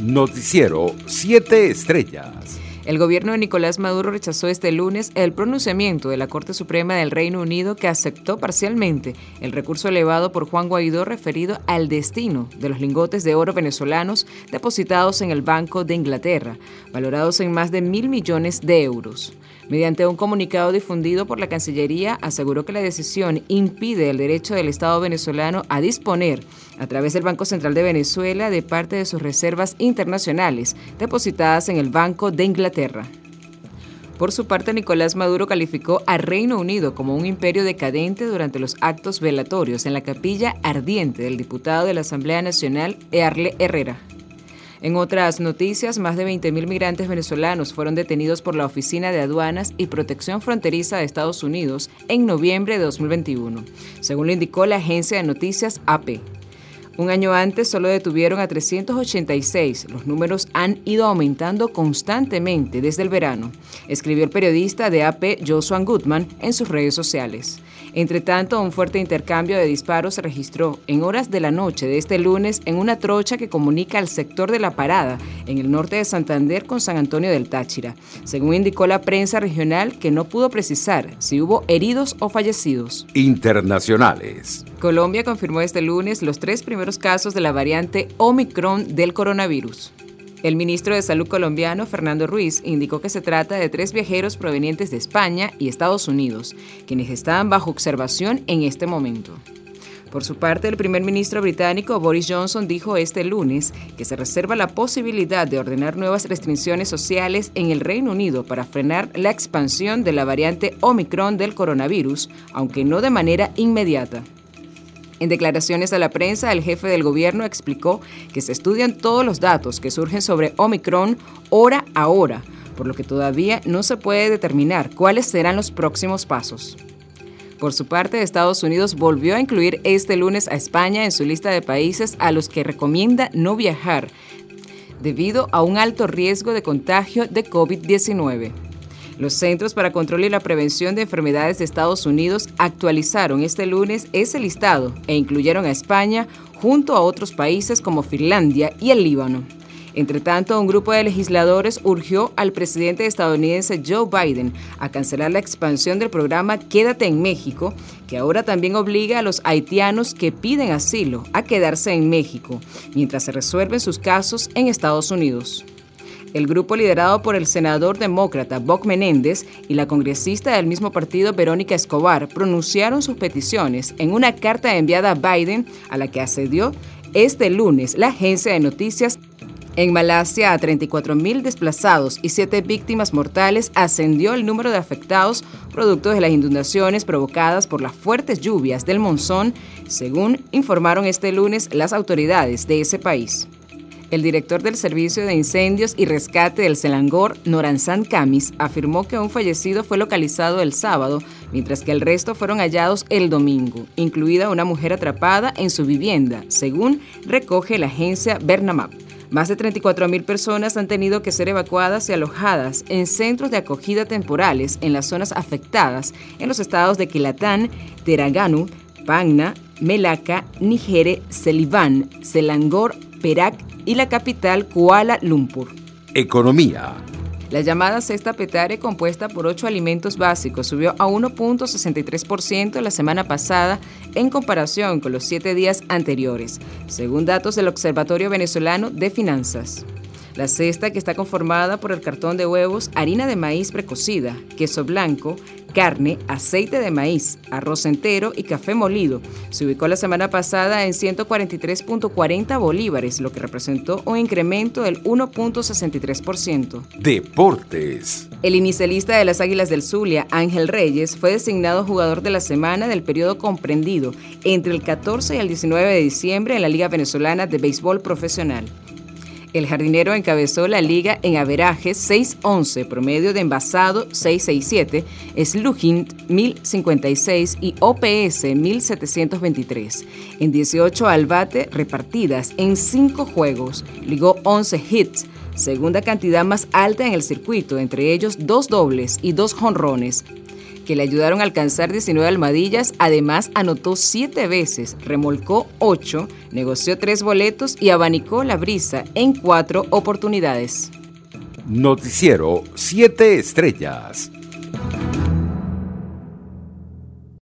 Noticiero 7 Estrellas. El gobierno de Nicolás Maduro rechazó este lunes el pronunciamiento de la Corte Suprema del Reino Unido que aceptó parcialmente el recurso elevado por Juan Guaidó referido al destino de los lingotes de oro venezolanos depositados en el Banco de Inglaterra, valorados en más de mil millones de euros. Mediante un comunicado difundido por la Cancillería, aseguró que la decisión impide el derecho del Estado venezolano a disponer, a través del Banco Central de Venezuela, de parte de sus reservas internacionales depositadas en el Banco de Inglaterra. Por su parte, Nicolás Maduro calificó a Reino Unido como un imperio decadente durante los actos velatorios en la capilla ardiente del diputado de la Asamblea Nacional, Earle Herrera. En otras noticias, más de 20.000 migrantes venezolanos fueron detenidos por la Oficina de Aduanas y Protección Fronteriza de Estados Unidos en noviembre de 2021, según lo indicó la agencia de noticias AP. Un año antes solo detuvieron a 386. Los números han ido aumentando constantemente desde el verano, escribió el periodista de AP Joshua Goodman en sus redes sociales. Entre tanto, un fuerte intercambio de disparos se registró en horas de la noche de este lunes en una trocha que comunica al sector de La Parada, en el norte de Santander con San Antonio del Táchira, según indicó la prensa regional que no pudo precisar si hubo heridos o fallecidos. Internacionales. Colombia confirmó este lunes los tres primeros casos de la variante Omicron del coronavirus. El ministro de Salud colombiano, Fernando Ruiz, indicó que se trata de tres viajeros provenientes de España y Estados Unidos, quienes estaban bajo observación en este momento. Por su parte, el primer ministro británico Boris Johnson dijo este lunes que se reserva la posibilidad de ordenar nuevas restricciones sociales en el Reino Unido para frenar la expansión de la variante Omicron del coronavirus, aunque no de manera inmediata. En declaraciones a la prensa, el jefe del gobierno explicó que se estudian todos los datos que surgen sobre Omicron hora a hora, por lo que todavía no se puede determinar cuáles serán los próximos pasos. Por su parte, Estados Unidos volvió a incluir este lunes a España en su lista de países a los que recomienda no viajar debido a un alto riesgo de contagio de COVID-19. Los Centros para Control y la Prevención de Enfermedades de Estados Unidos actualizaron este lunes ese listado e incluyeron a España junto a otros países como Finlandia y el Líbano. Entre tanto, un grupo de legisladores urgió al presidente estadounidense Joe Biden a cancelar la expansión del programa Quédate en México, que ahora también obliga a los haitianos que piden asilo a quedarse en México, mientras se resuelven sus casos en Estados Unidos. El grupo liderado por el senador demócrata Bob Menéndez y la congresista del mismo partido Verónica Escobar pronunciaron sus peticiones en una carta enviada a Biden a la que accedió este lunes la agencia de noticias en Malasia, a 34.000 desplazados y 7 víctimas mortales, ascendió el número de afectados producto de las inundaciones provocadas por las fuertes lluvias del monzón, según informaron este lunes las autoridades de ese país. El director del Servicio de Incendios y Rescate del Selangor, Noranzan Camis, afirmó que un fallecido fue localizado el sábado, mientras que el resto fueron hallados el domingo, incluida una mujer atrapada en su vivienda, según recoge la agencia Bernamap. Más de 34.000 personas han tenido que ser evacuadas y alojadas en centros de acogida temporales en las zonas afectadas en los estados de Quilatán, Teranganu, Pagna, Melaka, Nigere, Seliván, Selangor, Perak y la capital Kuala Lumpur. Economía. La llamada cesta petare, compuesta por ocho alimentos básicos, subió a 1.63% la semana pasada en comparación con los siete días anteriores, según datos del Observatorio Venezolano de Finanzas. La cesta, que está conformada por el cartón de huevos, harina de maíz precocida, queso blanco, carne, aceite de maíz, arroz entero y café molido, se ubicó la semana pasada en 143.40 bolívares, lo que representó un incremento del 1.63%. Deportes. El inicialista de las Águilas del Zulia, Ángel Reyes, fue designado jugador de la semana del periodo comprendido entre el 14 y el 19 de diciembre en la Liga Venezolana de Béisbol Profesional. El jardinero encabezó la liga en averajes 6-11, promedio de envasado 667, Slugging 1056 y OPS 1723. En 18 al bate repartidas en 5 juegos, ligó 11 hits, segunda cantidad más alta en el circuito, entre ellos dos dobles y dos jonrones. Que le ayudaron a alcanzar 19 almadillas. Además, anotó 7 veces, remolcó 8, negoció 3 boletos y abanicó la brisa en 4 oportunidades. Noticiero 7 Estrellas.